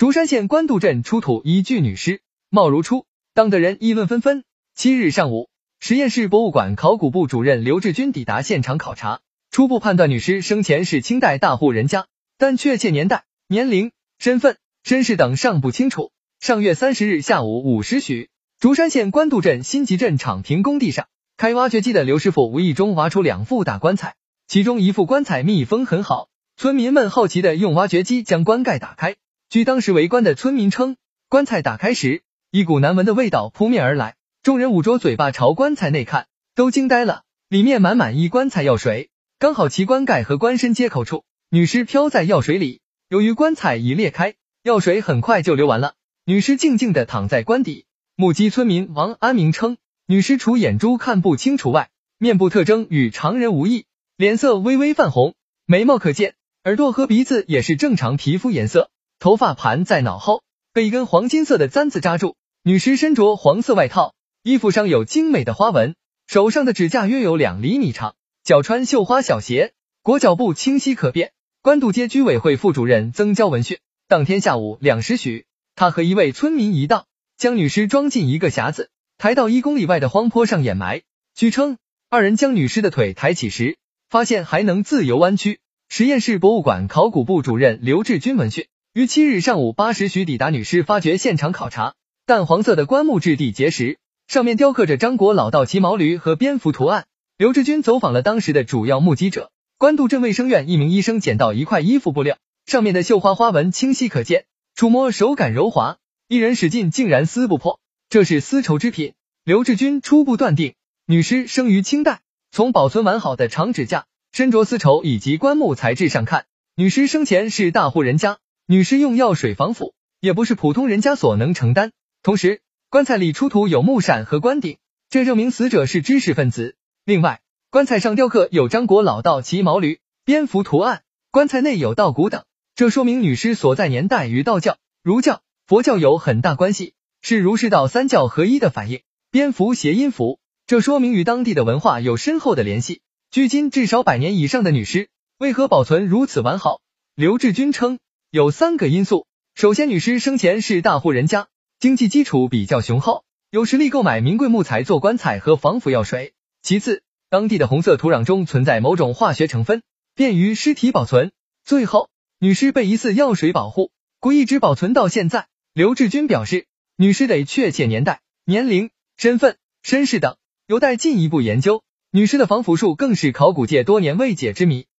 竹山县官渡镇出土一具女尸，貌如初，当得人议论纷纷。七日上午，实验室博物馆考古部主任刘志军抵达现场考察，初步判断女尸生前是清代大户人家，但确切年代、年龄、身份、身世等尚不清楚。上月三十日下午五时许，竹山县官渡镇新集镇厂坪工地上，开挖掘机的刘师傅无意中挖出两副大棺材，其中一副棺材密封很好。村民们好奇的用挖掘机将棺盖打开，据当时围观的村民称，棺材打开时，一股难闻的味道扑面而来，众人捂着嘴巴朝棺材内看，都惊呆了。里面满满一棺材药水，刚好其棺盖和棺身接口处，女尸飘在药水里。由于棺材已裂开，药水很快就流完了，女尸静静的躺在棺底。目击村民王安明称，女尸除眼珠看不清楚外，面部特征与常人无异，脸色微微泛红，眉毛可见。耳朵和鼻子也是正常皮肤颜色，头发盘在脑后，被一根黄金色的簪子扎住。女尸身着黄色外套，衣服上有精美的花纹，手上的指甲约有两厘米长，脚穿绣花小鞋，裹脚布清晰可辨。官渡街居委会副主任曾娇闻讯，当天下午两时许，他和一位村民一道，将女尸装进一个匣子，抬到一公里外的荒坡上掩埋。据称，二人将女尸的腿抬起时，发现还能自由弯曲。实验室博物馆考古部主任刘志军闻讯，于七日上午八时许抵达女尸发掘现场考察。淡黄色的棺木质地结实，上面雕刻着张国老道骑毛驴和蝙蝠图案。刘志军走访了当时的主要目击者，官渡镇卫生院一名医生捡到一块衣服布料，上面的绣花花纹清晰可见，触摸手感柔滑，一人使劲竟然撕不破，这是丝绸之品。刘志军初步断定，女尸生于清代。从保存完好的长指甲。身着丝绸以及棺木材质上看，女尸生前是大户人家，女尸用药水防腐，也不是普通人家所能承担。同时，棺材里出土有木扇和棺顶，这证明死者是知识分子。另外，棺材上雕刻有张国老道骑毛驴、蝙蝠图案，棺材内有稻谷等，这说明女尸所在年代与道教、儒教、佛教有很大关系，是儒释道三教合一的反应。蝙蝠谐音符，这说明与当地的文化有深厚的联系。距今至少百年以上的女尸为何保存如此完好？刘志军称有三个因素。首先，女尸生前是大户人家，经济基础比较雄厚，有实力购买名贵木材做棺材和防腐药水。其次，当地的红色土壤中存在某种化学成分，便于尸体保存。最后，女尸被疑似药水保护，故一直保存到现在。刘志军表示，女尸得确切年代、年龄、身份、身世等有待进一步研究。女尸的防腐术更是考古界多年未解之谜。